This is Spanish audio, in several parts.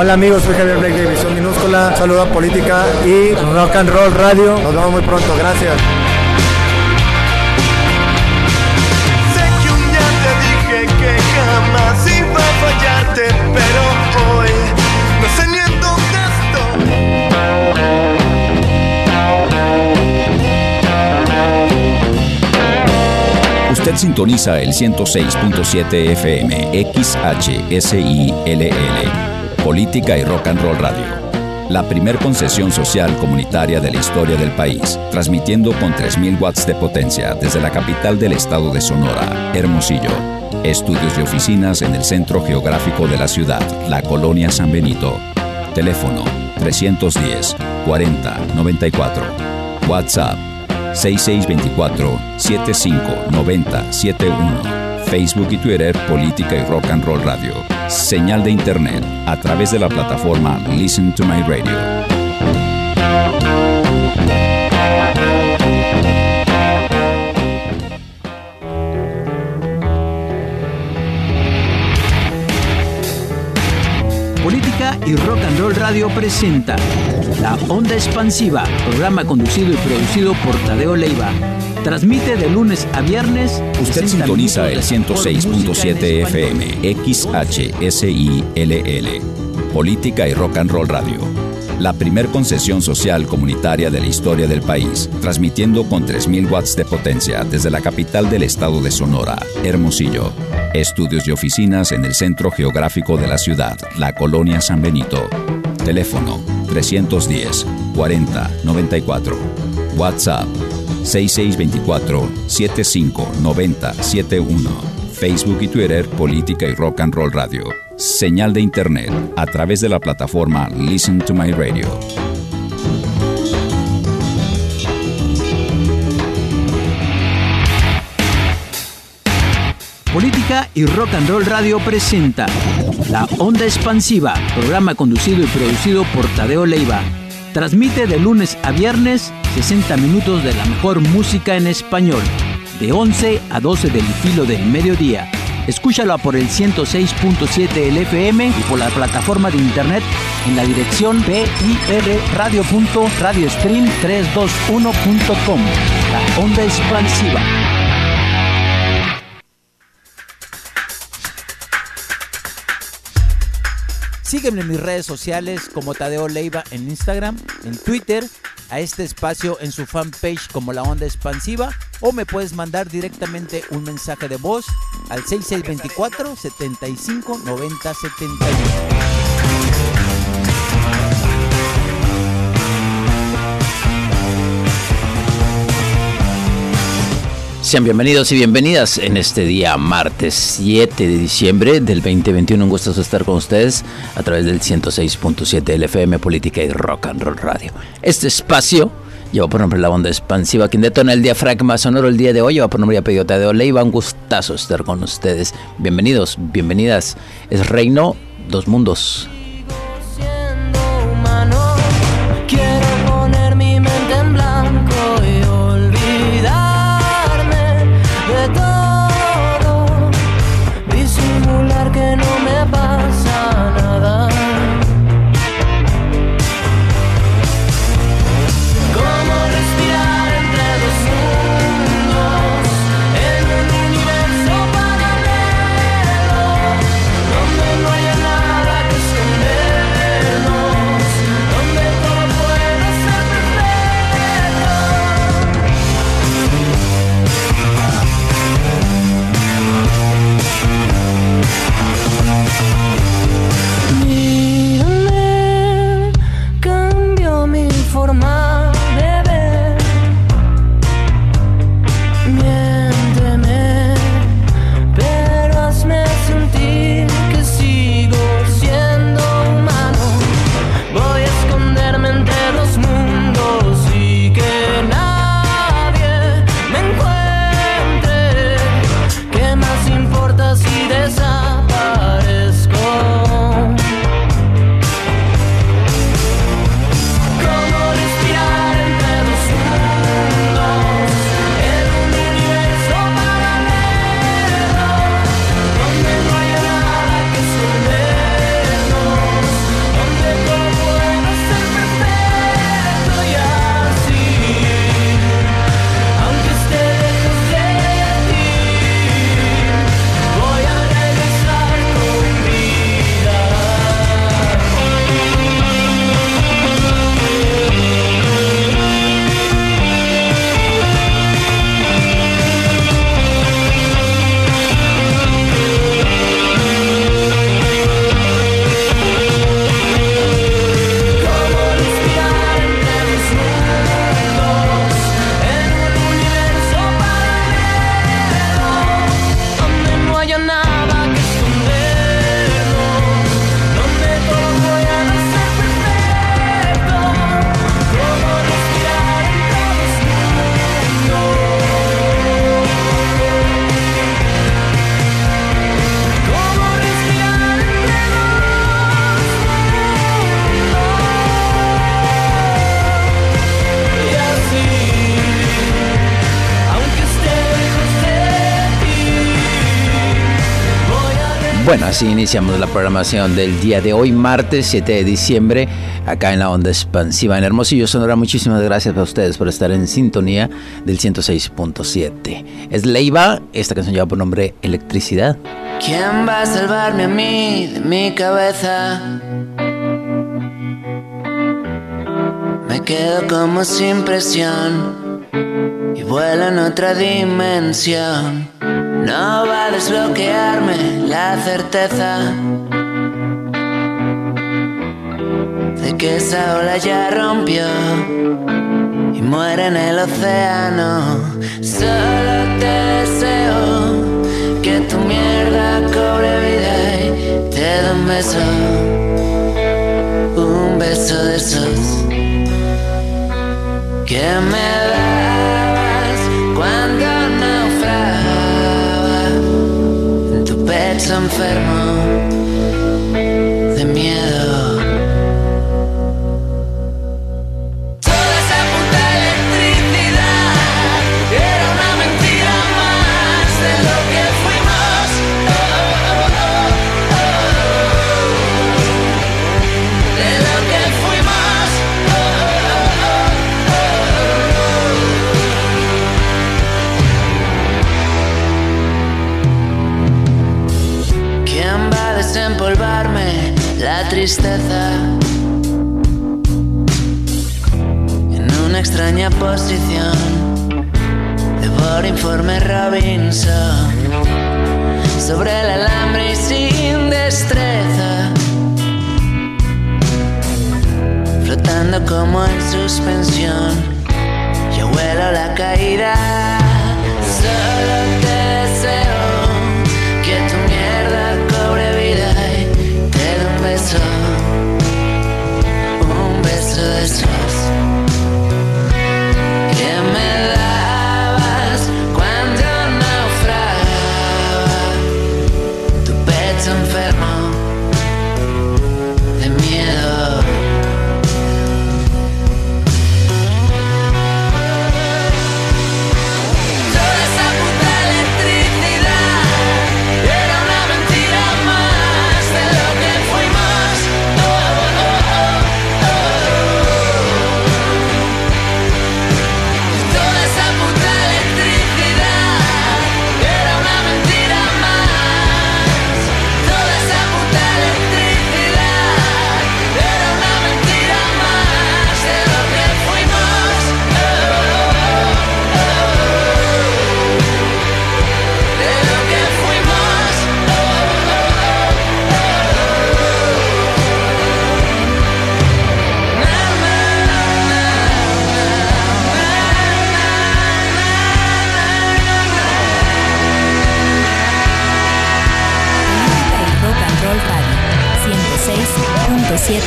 Hola amigos, soy Javier Blake de División Minúscula. Saludo a Política y Rock and Roll Radio. Nos vemos muy pronto, gracias. Sé que un día te dije que jamás iba a fallarte, pero hoy no sé ni en dónde estoy. Usted sintoniza el 106.7 FM XHSILL, Política y Rock and Roll Radio. La primer concesión social comunitaria de la historia del país, transmitiendo con 3.000 watts de potencia desde la capital del estado de Sonora, Hermosillo. Estudios y oficinas en el centro geográfico de la ciudad, la colonia San Benito. Teléfono 310 40 94. WhatsApp 6624 7590 71. Facebook y Twitter Política y Rock and Roll Radio. Señal de Internet a través de la plataforma Listen to My Radio. Política y Rock and Roll Radio presenta La Onda Expansiva, programa conducido y producido por Tadeo Leiva. Transmite de lunes a viernes. Usted sintoniza el 106.7 FM XHSILL. Política y Rock and Roll Radio. La primer concesión social comunitaria de la historia del país, transmitiendo con 3.000 watts de potencia desde la capital del estado de Sonora, Hermosillo. Estudios y oficinas en el centro geográfico de la ciudad, la colonia San Benito. Teléfono 310 40 94. WhatsApp 6624 7590 71. Facebook y Twitter Política y Rock and Roll Radio. Señal de Internet a través de la plataforma Listen to My Radio. Política y Rock and Roll Radio presenta La Onda Expansiva, programa conducido y producido por Tadeo Leiva. Transmite de lunes a viernes 60 minutos de la mejor música en español, de 11 a 12 del filo del mediodía. Escúchalo por el 106.7 del FM y por la plataforma de internet en la dirección pirradio.radiostream321.com. La Onda Expansiva. Sígueme en mis redes sociales como Tadeo Leiva en Instagram, en Twitter, a este espacio en su fanpage como La Onda Expansiva o me puedes mandar directamente un mensaje de voz al 6624 75 90 71. Sean bienvenidos y bienvenidas en este día martes 7 de diciembre del 2021. Un gusto estar con ustedes a través del 106.7 LFM Política y Rock and Roll Radio. Este espacio lleva por nombre la onda expansiva, quien detona el diafragma sonoro el día de hoy. Lleva por nombre y apellido Tadeo Leiva. Un gustazo estar con ustedes. Bienvenidos, bienvenidas. Es Reino Dos Mundos. Bueno, así iniciamos la programación del día de hoy, martes 7 de diciembre, acá en la onda expansiva en Hermosillo, Sonora. Muchísimas gracias a ustedes por estar en sintonía del 106.7. Es Leiva, esta canción lleva por nombre Electricidad. ¿Quién va a salvarme a mí de mi cabeza? Me quedo como sin presión y vuelo en otra dimensión. No va a desbloquearme la certeza de que esa ola ya rompió y muere en el océano. Solo te deseo que tu mierda cobre vida y te dé un beso, un beso de esos que me dabas tu pecho enfermo. Tristeza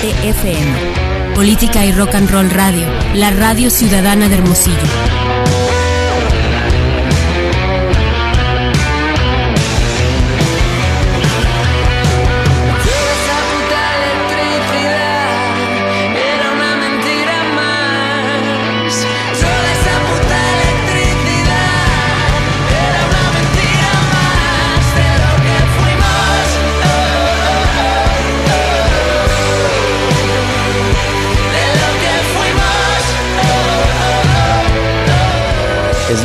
FM. Política y Rock and Roll Radio, la radio ciudadana de Hermosillo.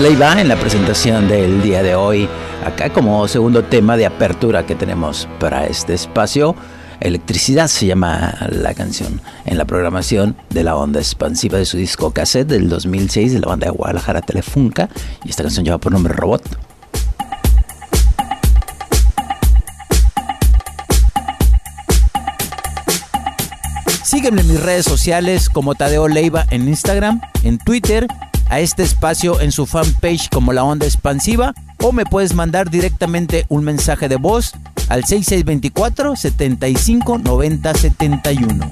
Leiva en la presentación del día de hoy, acá como segundo tema de apertura que tenemos para este espacio. Electricidad se llama la canción en la programación de la onda expansiva de su disco cassette del 2006 de la banda de Guadalajara Telefunca y esta canción lleva por nombre Robot. Sígueme en mis redes sociales como Tadeo Leiva en Instagram, en Twitter, a este espacio en su fanpage como La Onda Expansiva o me puedes mandar directamente un mensaje de voz al 6624 75 90 71.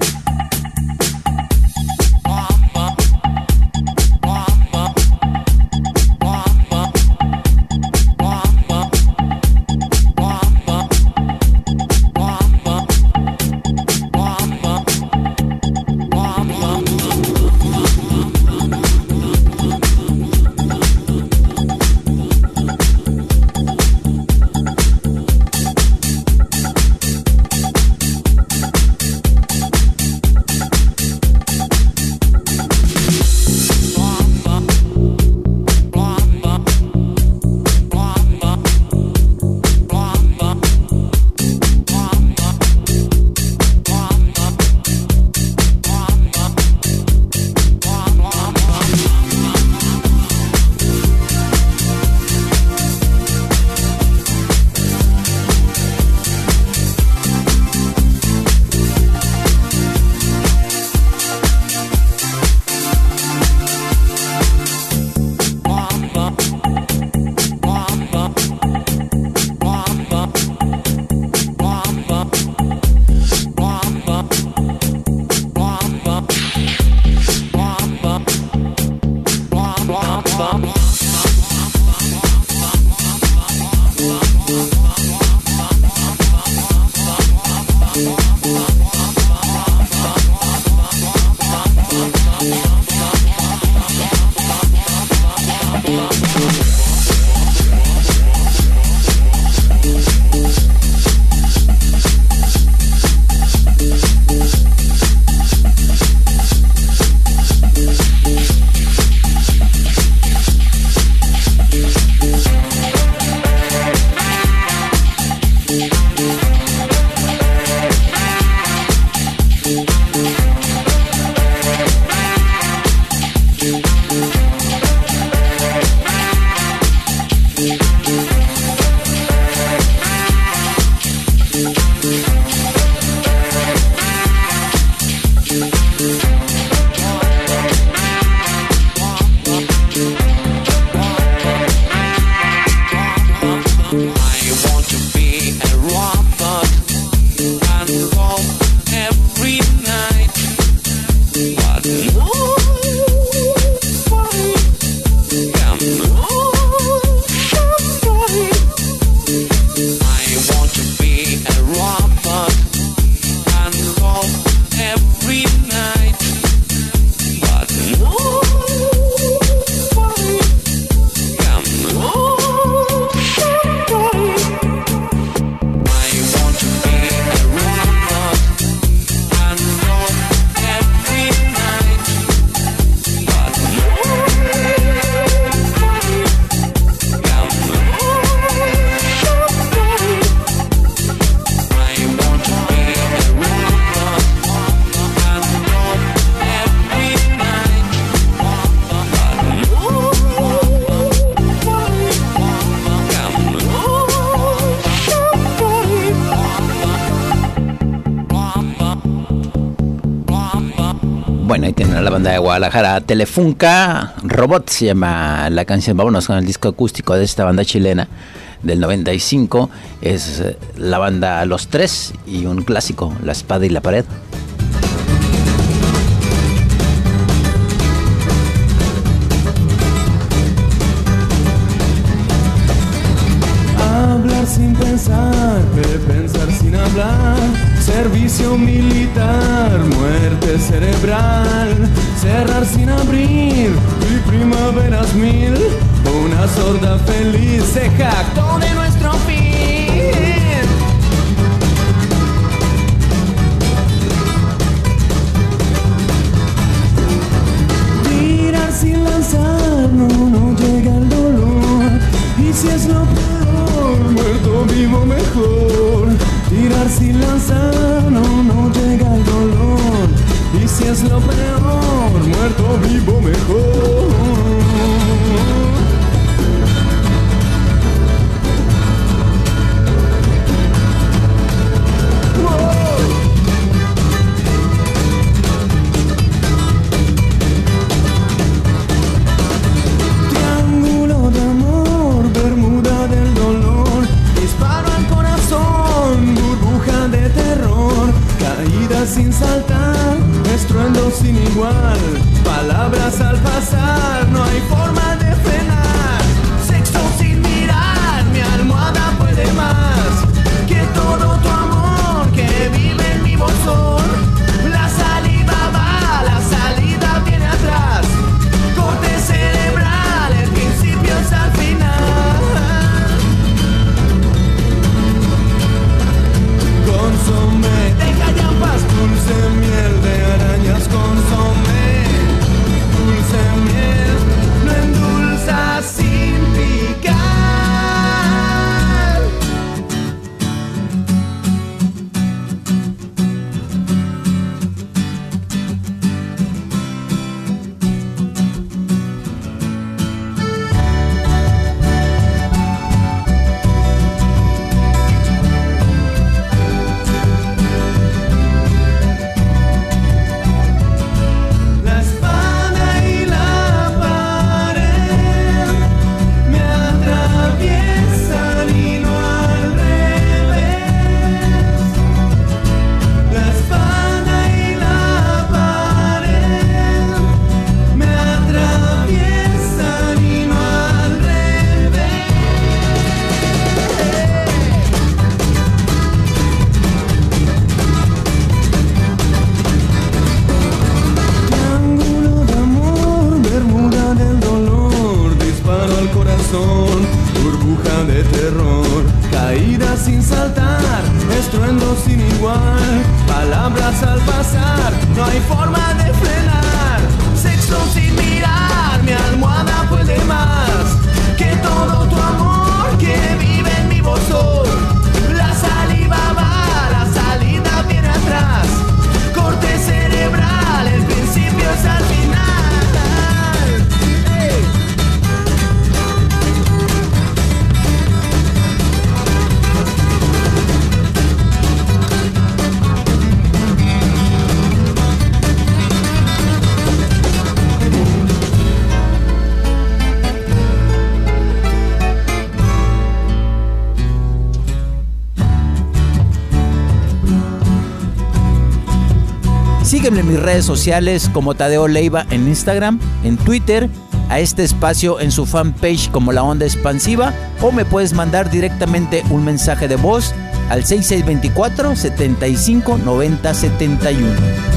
Guadalajara. Telefunca Robot se llama la canción. Vámonos con el disco acústico de esta banda chilena del 95. Es la banda Los Tres y un clásico, La Espada y la Pared. manzano no llega el dolor. Y si es lo peor, muerto vivo mejor. sociales como Tadeo Leiva en Instagram, en Twitter, a este espacio en su fanpage como La Onda Expansiva o me puedes mandar directamente un mensaje de voz al 6624 75 90 71.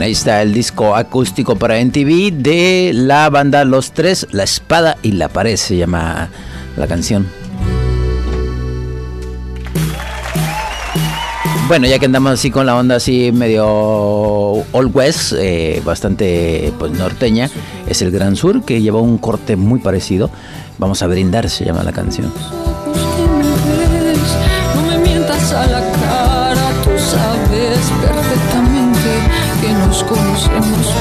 Ahí está el disco acústico para NTV de la banda Los Tres, La Espada y la Pared se llama la canción. Bueno, ya que andamos así con la onda así medio Old West, eh, bastante pues norteña, es el Gran Sur que lleva un corte muy parecido. Vamos a brindar, se llama la canción. Nos conocemos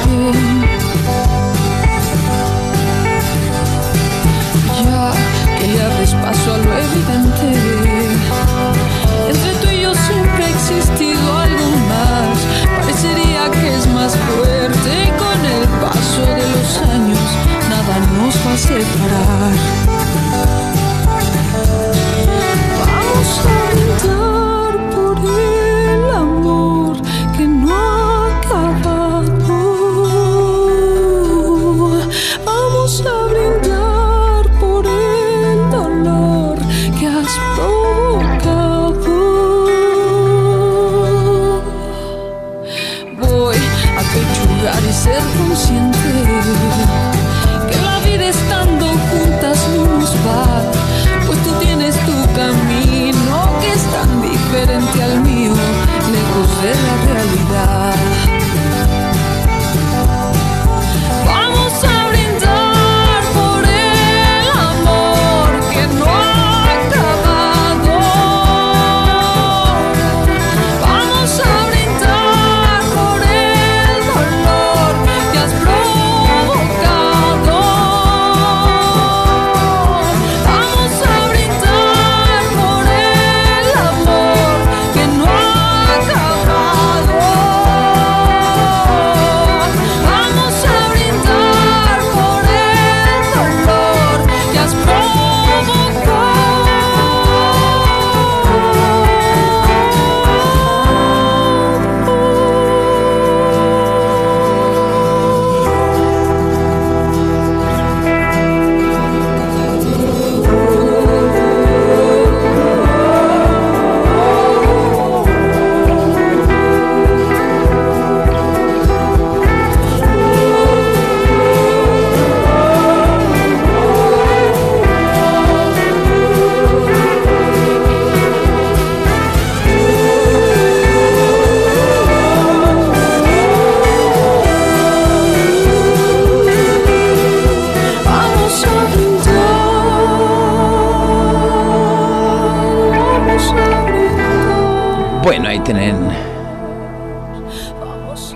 Bueno, ahí tienen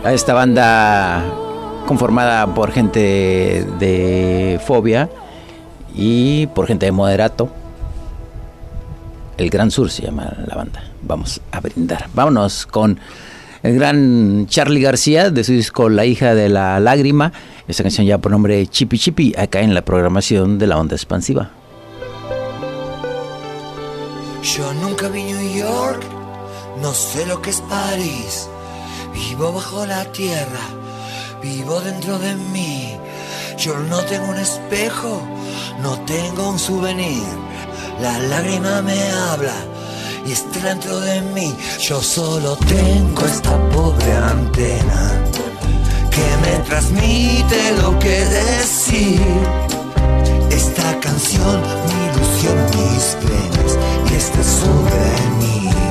a esta banda conformada por gente de Fobia y por gente de Moderato. El Gran Sur se llama la banda. Vamos a brindar. Vámonos con el gran Charlie García de su disco La hija de la lágrima. Esta canción ya por nombre Chipi Chipi, acá en la programación de la onda expansiva. Yo nunca vi New York, no sé lo que es París. Vivo bajo la tierra, vivo dentro de mí. Yo no tengo un espejo, no tengo un souvenir. La lágrima me habla y está dentro de mí. Yo solo tengo esta pobre antena que me transmite lo que decir. Esta canción, mi ilusión, mis penas y este souvenir.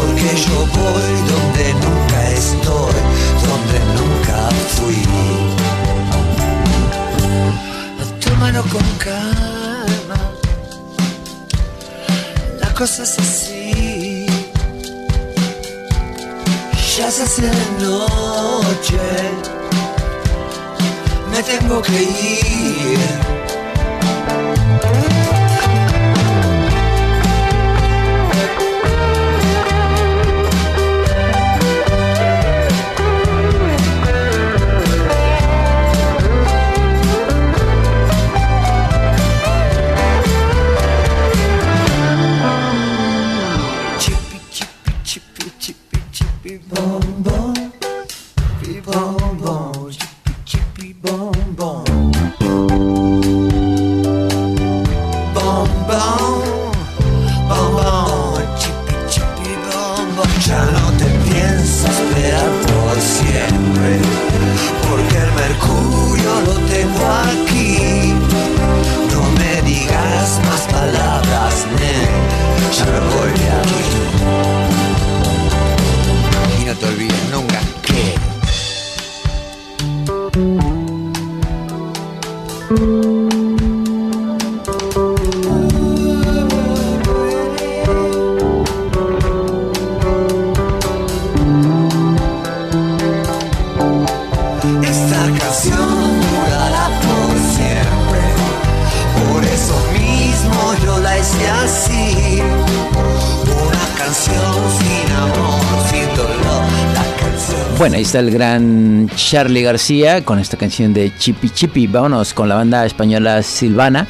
Porque yo voy donde nunca estoy, donde nunca fui. Tómalo con calma, la cosa es así. Ya se hace de noche, me tengo que ir. está el gran Charlie García con esta canción de Chipi Chipi. Vámonos con la banda española Silvana,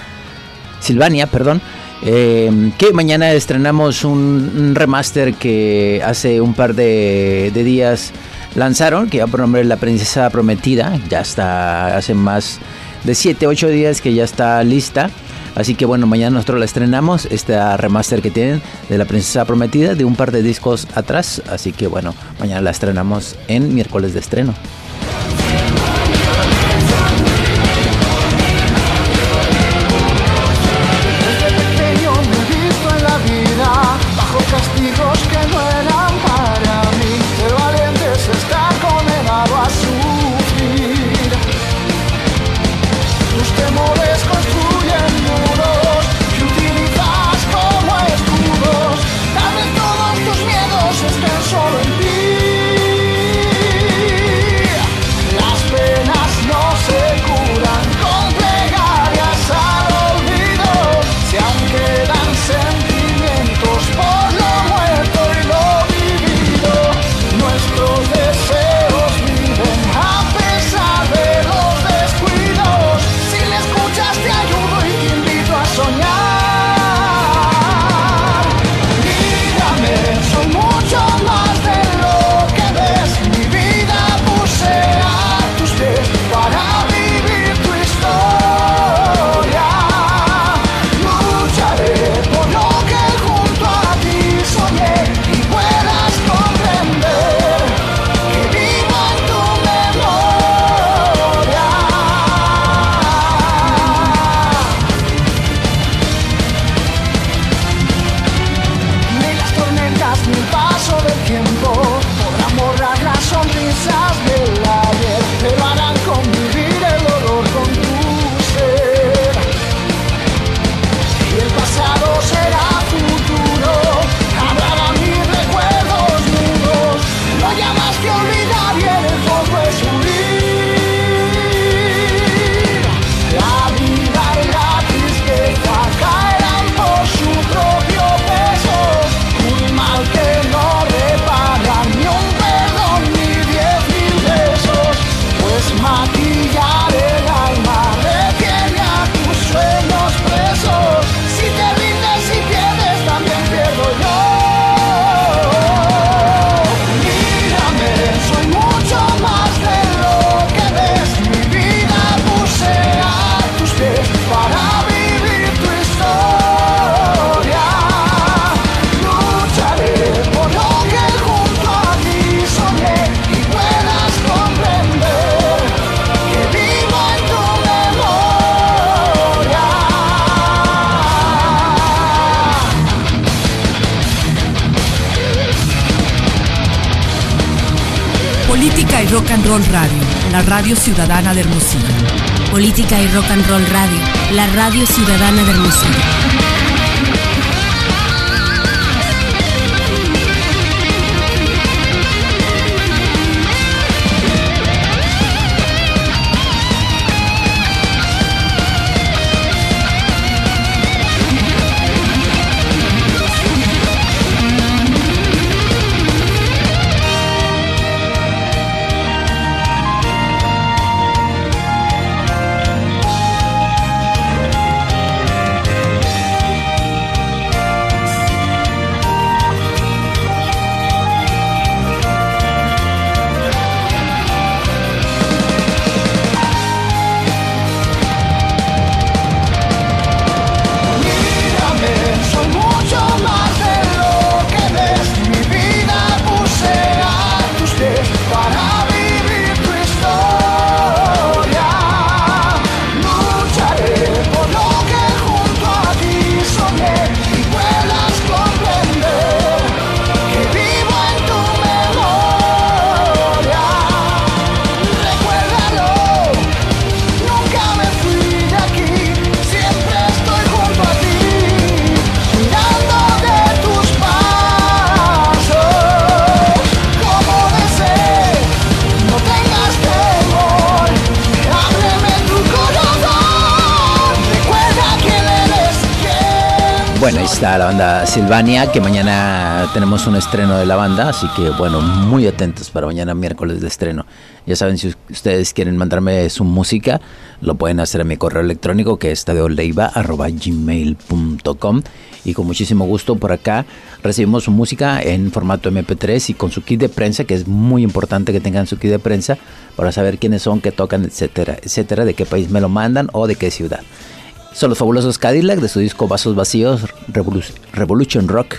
Silvania, perdón. Eh, que mañana estrenamos un, remaster que hace un par de, días lanzaron, que ya por nombre La Princesa Prometida. Ya está hace más de 7, 8 días que ya está lista. Así que bueno, mañana nosotros la estrenamos, esta remaster que tienen de La Princesa Prometida, de un par de discos atrás. Así que bueno, mañana la estrenamos en miércoles de estreno. Roll Radio, la radio ciudadana de Hermosillo. Política y Rock and Roll Radio, la radio ciudadana de Hermosillo. La banda Silvania, que mañana tenemos un estreno de la banda, así que bueno, muy atentos para mañana miércoles de estreno. Ya saben, si ustedes quieren mandarme su música, lo pueden hacer a mi correo electrónico que es tadeoleiva.gmail.com y con muchísimo gusto por acá recibimos su música en formato MP3 y con su kit de prensa, que es muy importante que tengan su kit de prensa para saber quiénes son, qué tocan, etcétera, etcétera, de qué país me lo mandan o de qué ciudad. Son los fabulosos Cadillac de su disco Vasos Vacíos Revolution Rock.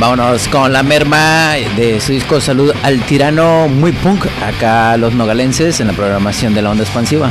Vámonos con la merma de su disco Salud al Tirano, muy punk, acá los nogalenses en la programación de la onda expansiva.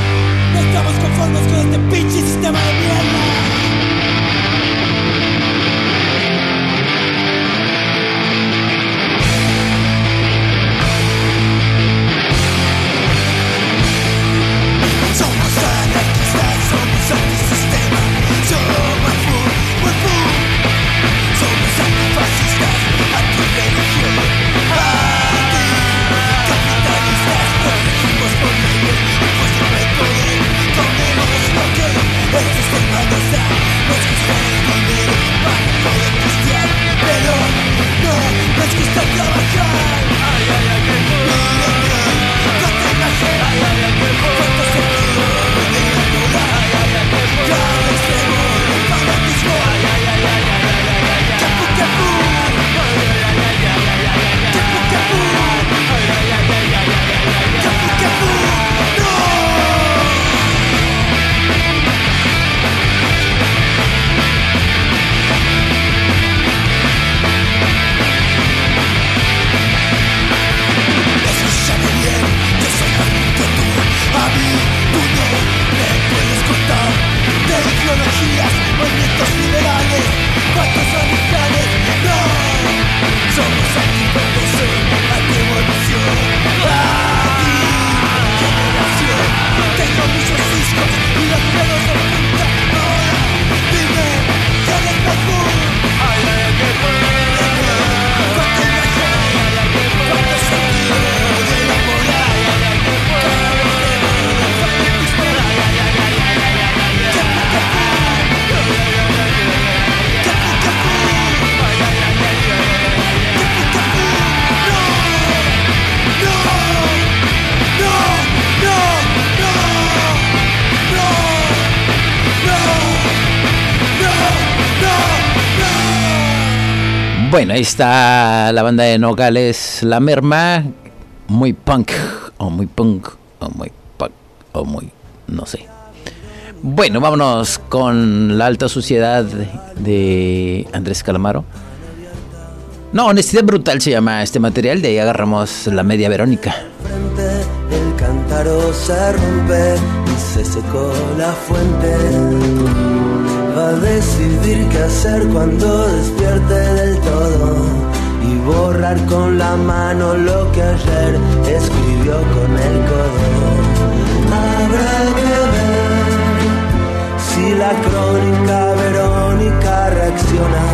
Bueno, ahí está la banda de Nogales, La Merma, muy punk, o muy punk, o muy punk, o muy, no sé. Bueno, vámonos con la alta suciedad de Andrés Calamaro. No, Honestidad Brutal se llama este material, de ahí agarramos la media Verónica. el cántaro se rompe y se secó la fuente. Va a decidir qué hacer cuando despierte del todo y borrar con la mano lo que ayer escribió con el codo. Habrá que ver si la crónica Verónica reacciona.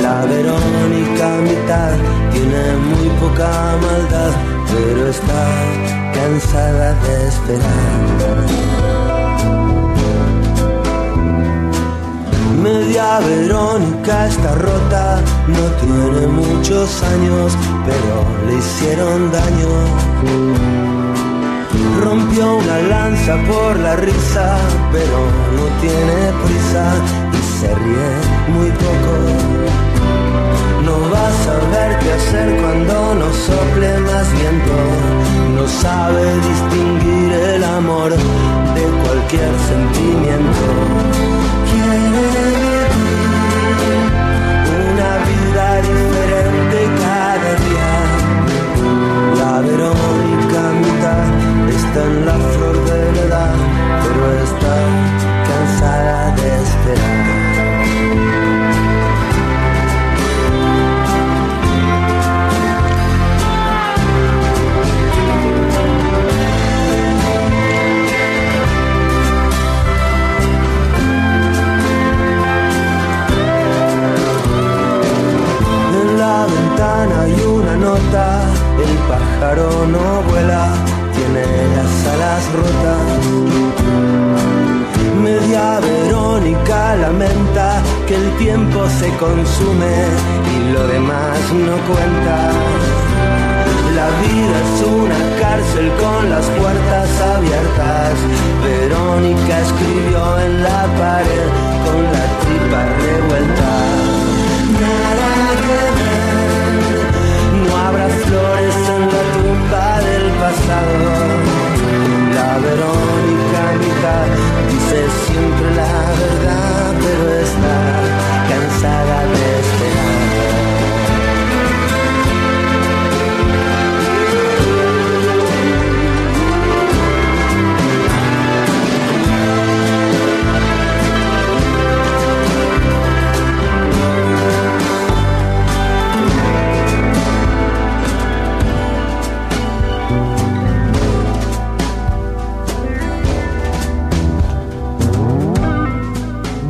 La Verónica mitad tiene muy poca maldad, pero está cansada de esperar. Media Verónica está rota, no tiene muchos años, pero le hicieron daño. Rompió una lanza por la risa, pero no tiene prisa y se ríe muy poco. No va a saber qué hacer cuando no sople más viento. No sabe distinguir el amor de cualquier sentimiento. No vuela, tiene las alas rotas. Media Verónica lamenta que el tiempo se consume y lo demás no cuenta. La vida es una cárcel con las puertas abiertas. Verónica escribió en la pared con la tripa revuelta. Pasado. La Verónica mitad dice siempre la verdad, pero está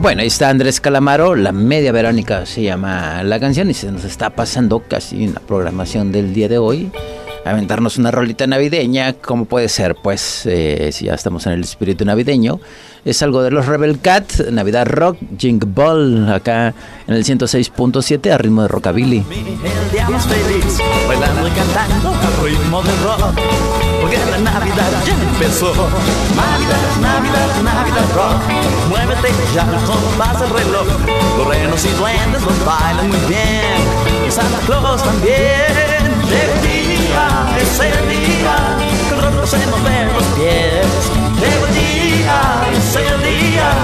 Bueno, ahí está Andrés Calamaro, la media Verónica se llama la canción y se nos está pasando casi una programación del día de hoy. Aventarnos una rolita navideña, ¿cómo puede ser? Pues eh, si ya estamos en el espíritu navideño, es algo de los Rebel Cat, Navidad Rock, Jink Ball, acá en el 106.7 a ritmo de rockabilly. Del rock. Porque la Navidad ya empezó. Navidad, Navidad, Navidad rock. Muévete ya, todo pasa el reloj. Los renos y duendes los bailan muy bien. Y Santa Claus también. El día, es el día. Que rock se nos ve los pies. El día, es el día.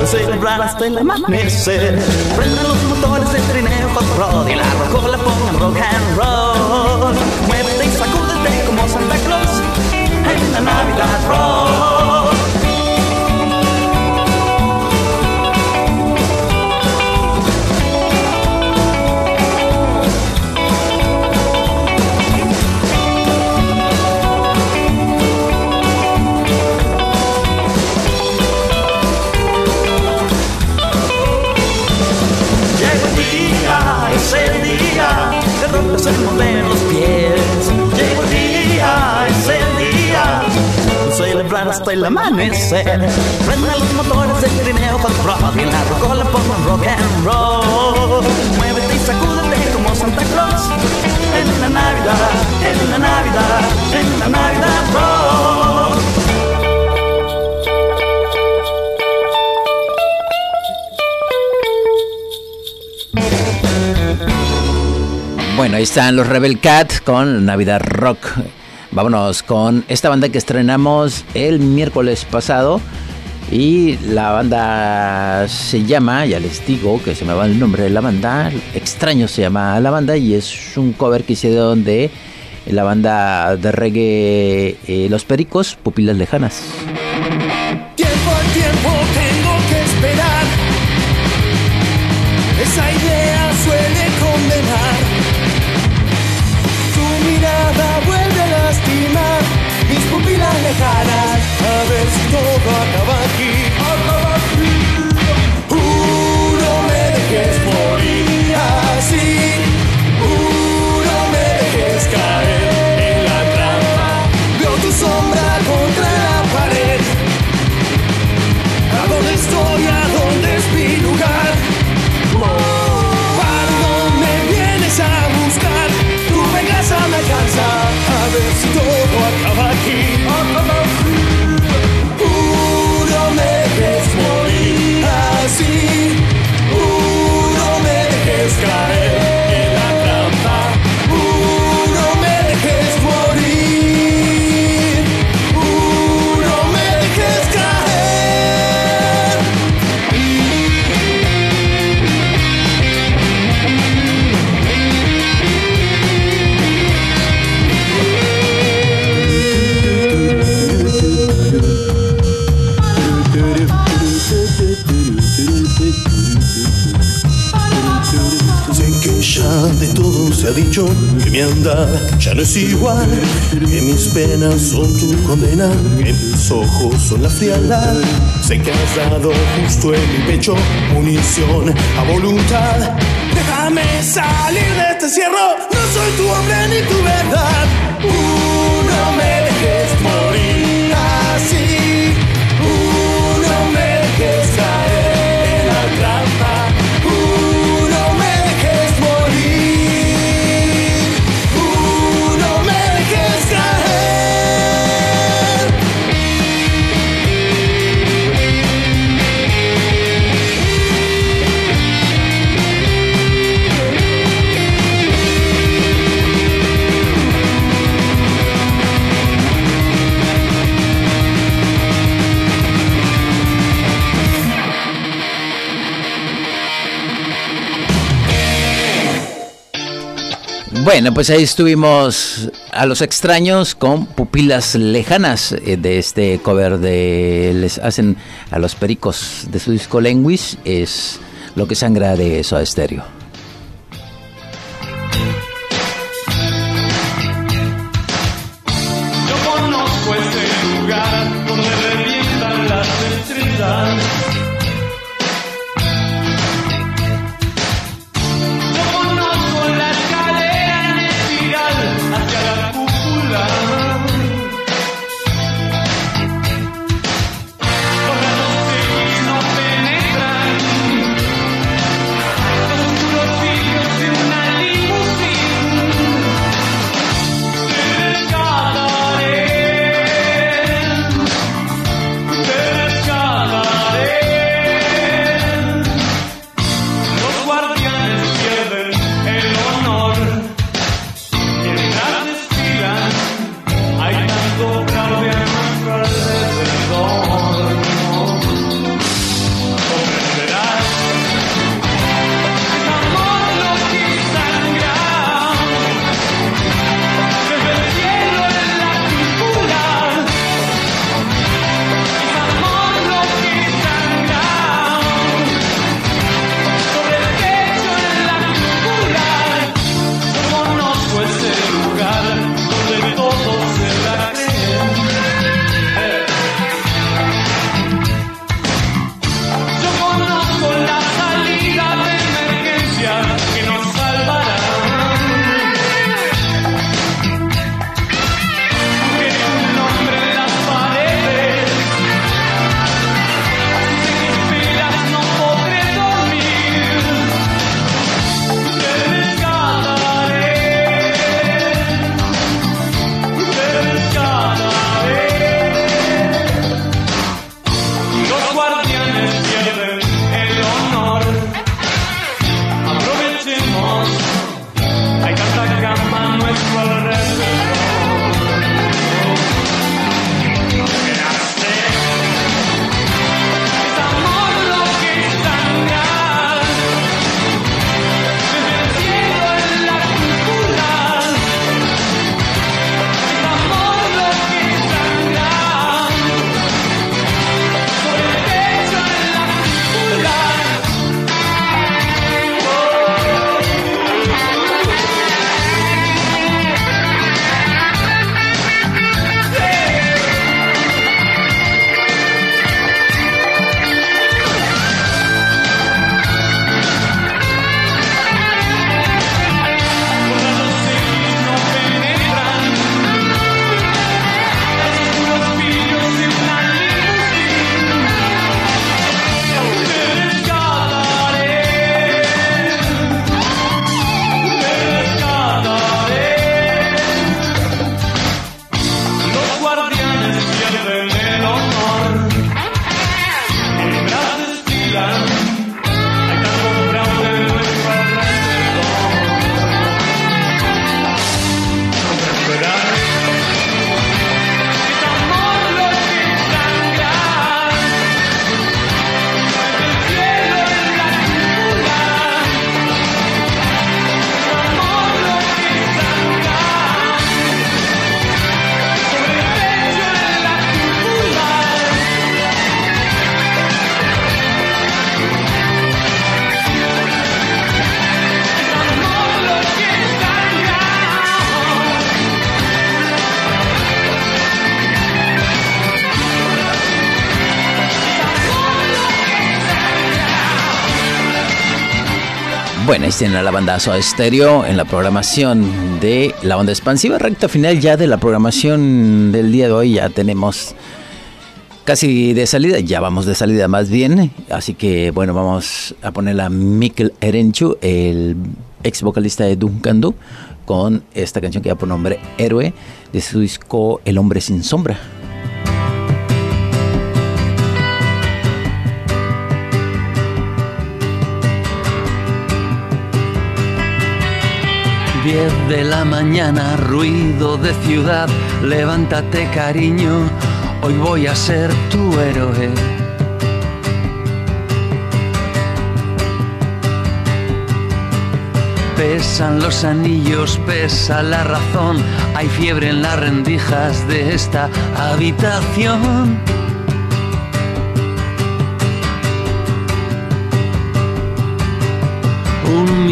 De celebrar hasta el amanecer. Prendan los motores del trineo hot rod y la rocola pongan rock and roll. Muévete y sacúdete como Santa Claus en la Navidad Rock. Hasta el amanecer. Prendan los motores del trineo con rock y la rocola pongan rock and roll. Muévete y sacúdete como Santa Claus en la Navidad, en la Navidad, en la Navidad rock. Bueno, ahí están los Rebel Cat con Navidad Rock. Vámonos con esta banda que estrenamos el miércoles pasado. Y la banda se llama, ya les digo que se me va el nombre de la banda, Extraño se llama la banda y es un cover que hicieron de la banda de reggae eh, Los Pericos, Pupilas Lejanas. A se ha dicho que mi andar ya no es igual, que mis penas son tu condena, que mis ojos son la frialdad. Sé que has dado justo en mi pecho munición a voluntad. Déjame salir de este encierro, no soy tu hombre ni tu verdad. Uh, Bueno, pues ahí estuvimos a los extraños con pupilas lejanas eh, de este cover de les hacen a los pericos de su disco Lenguis es lo que sangra de Soda Stereo. Yo Ahí tienen a la banda Soda Stereo en la programación de la banda expansiva. Recta final ya de la programación del día de hoy. Ya tenemos casi de salida, ya vamos de salida más bien. Así que bueno, vamos a poner a Mikkel Erenchu, el ex vocalista de Duncan Du, con esta canción que ya por nombre Héroe de su disco El hombre sin sombra. 10 de la mañana, ruido de ciudad, levántate cariño, hoy voy a ser tu héroe. Pesan los anillos, pesa la razón, hay fiebre en las rendijas de esta habitación.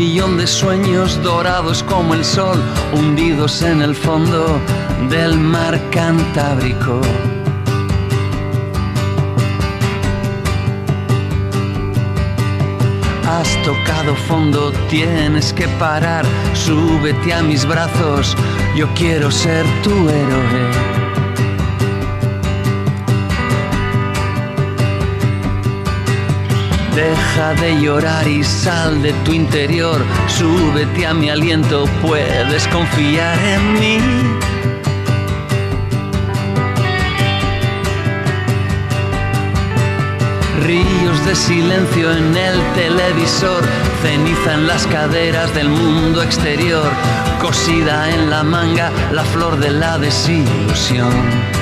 Millón de sueños dorados como el sol, hundidos en el fondo del mar Cantábrico. Has tocado fondo, tienes que parar, súbete a mis brazos, yo quiero ser tu héroe. Deja de llorar y sal de tu interior, súbete a mi aliento, puedes confiar en mí. Ríos de silencio en el televisor, ceniza en las caderas del mundo exterior, cosida en la manga la flor de la desilusión.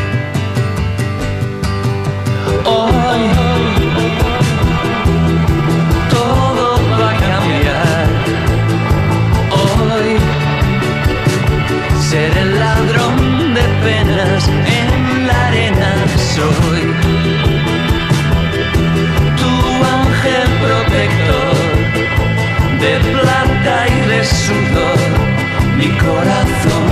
Ser el ladrón de penas en la arena soy. Tu ángel protector de plata y de sudor, mi corazón.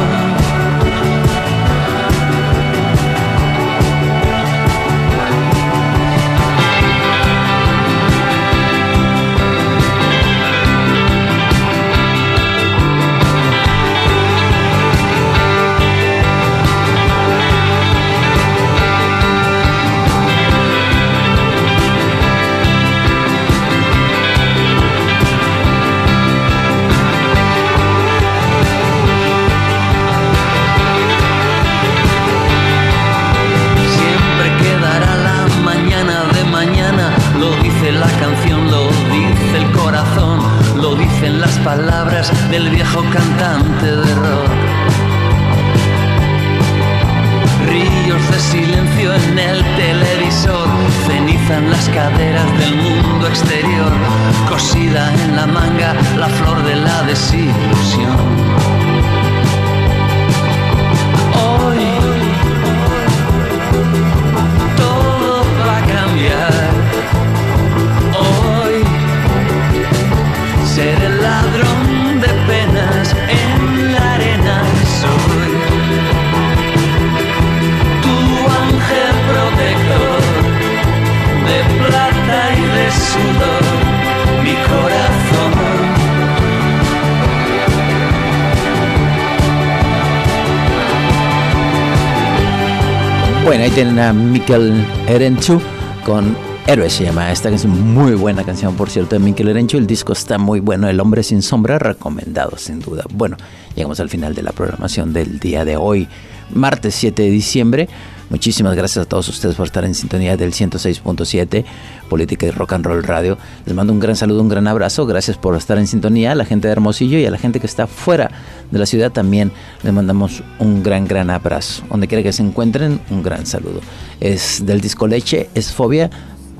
Tienen a Mikkel Erenchu con Héroe se llama esta canción, muy buena canción por cierto de Mikkel Erenchu, el disco está muy bueno, El hombre sin sombra, recomendado sin duda. Bueno, llegamos al final de la programación del día de hoy, martes 7 de diciembre. Muchísimas gracias a todos ustedes por estar en sintonía del 106.7 Política y Rock and Roll Radio. Les mando un gran saludo, un gran abrazo. Gracias por estar en sintonía. A la gente de Hermosillo y a la gente que está fuera de la ciudad también les mandamos un gran, gran abrazo. Donde quiera que se encuentren, un gran saludo. Es del disco Leche, es Fobia.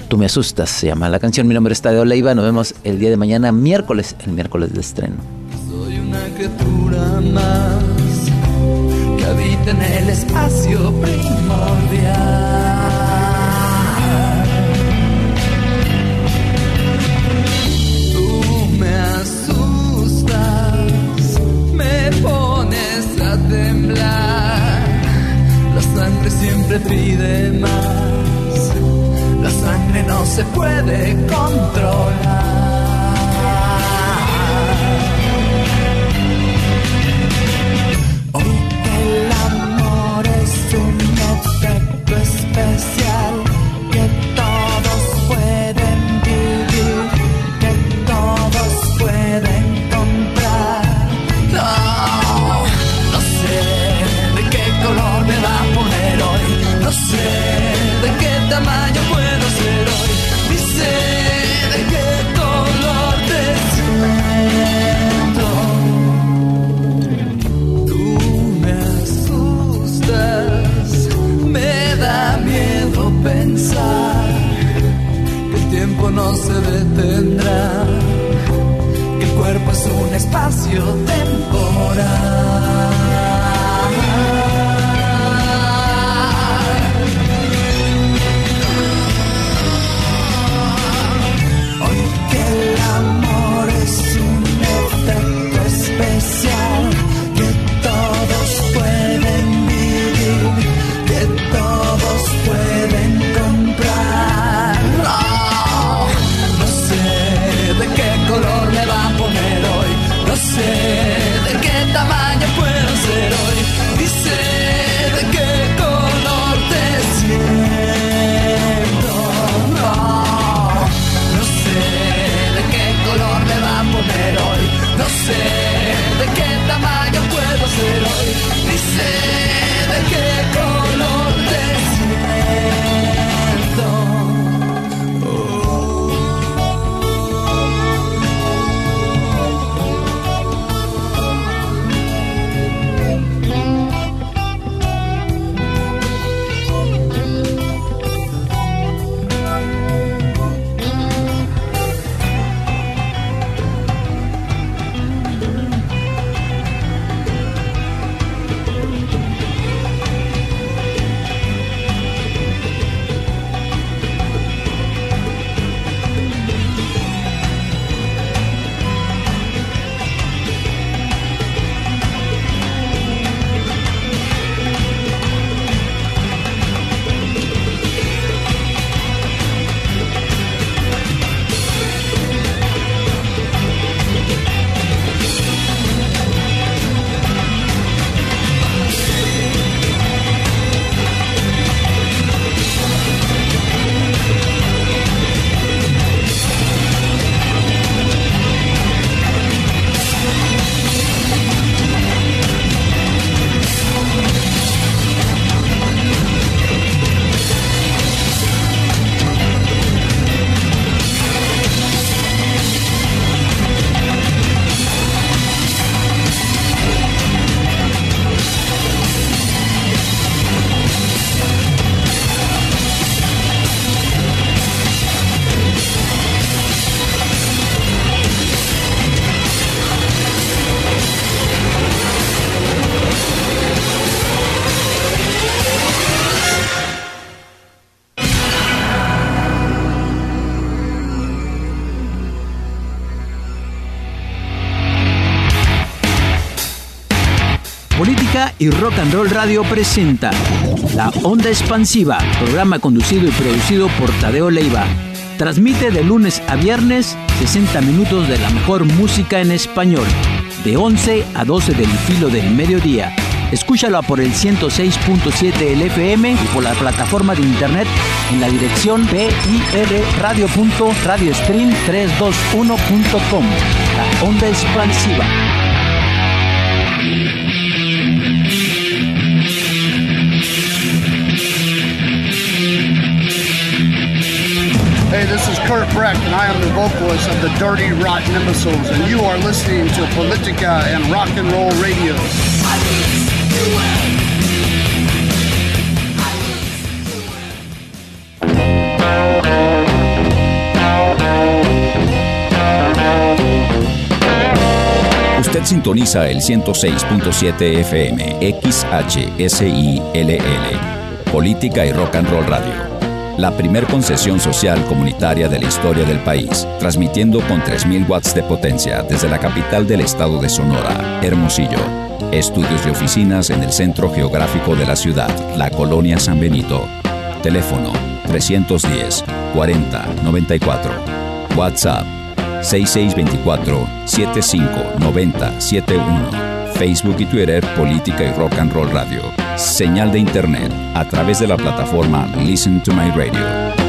Tú me asustas, se llama la canción. Mi nombre es Tadeo Leiva. Nos vemos el día de mañana, miércoles, el miércoles de estreno. Una criatura más que habita en el espacio primordial. Y Rock and Roll Radio presenta La Onda Expansiva, programa conducido y producido por Tadeo Leiva. Transmite de lunes a viernes 60 minutos de la mejor música en español, de 11 a 12 del filo del mediodía. Escúchalo por el 106.7 LFM y por la plataforma de internet en la dirección pirradio.radiostream321.com. La Onda Expansiva. Hey, this is Kurt Brecht, and I am the vocalist of the Dirty Rotten Imbeciles, and you are listening to Politica and Rock and Roll Radio. Usted sintoniza el 106.7 FM XHSILL. Política y Rock and Roll Radio. La primer concesión social comunitaria de la historia del país, transmitiendo con 3.000 watts de potencia desde la capital del estado de Sonora, Hermosillo. Estudios y oficinas en el centro geográfico de la ciudad, la colonia San Benito. Teléfono 310 40 94. WhatsApp 6624-759071. Facebook y Twitter Política y Rock and Roll Radio. Señal de Internet a través de la plataforma Listen to My Radio.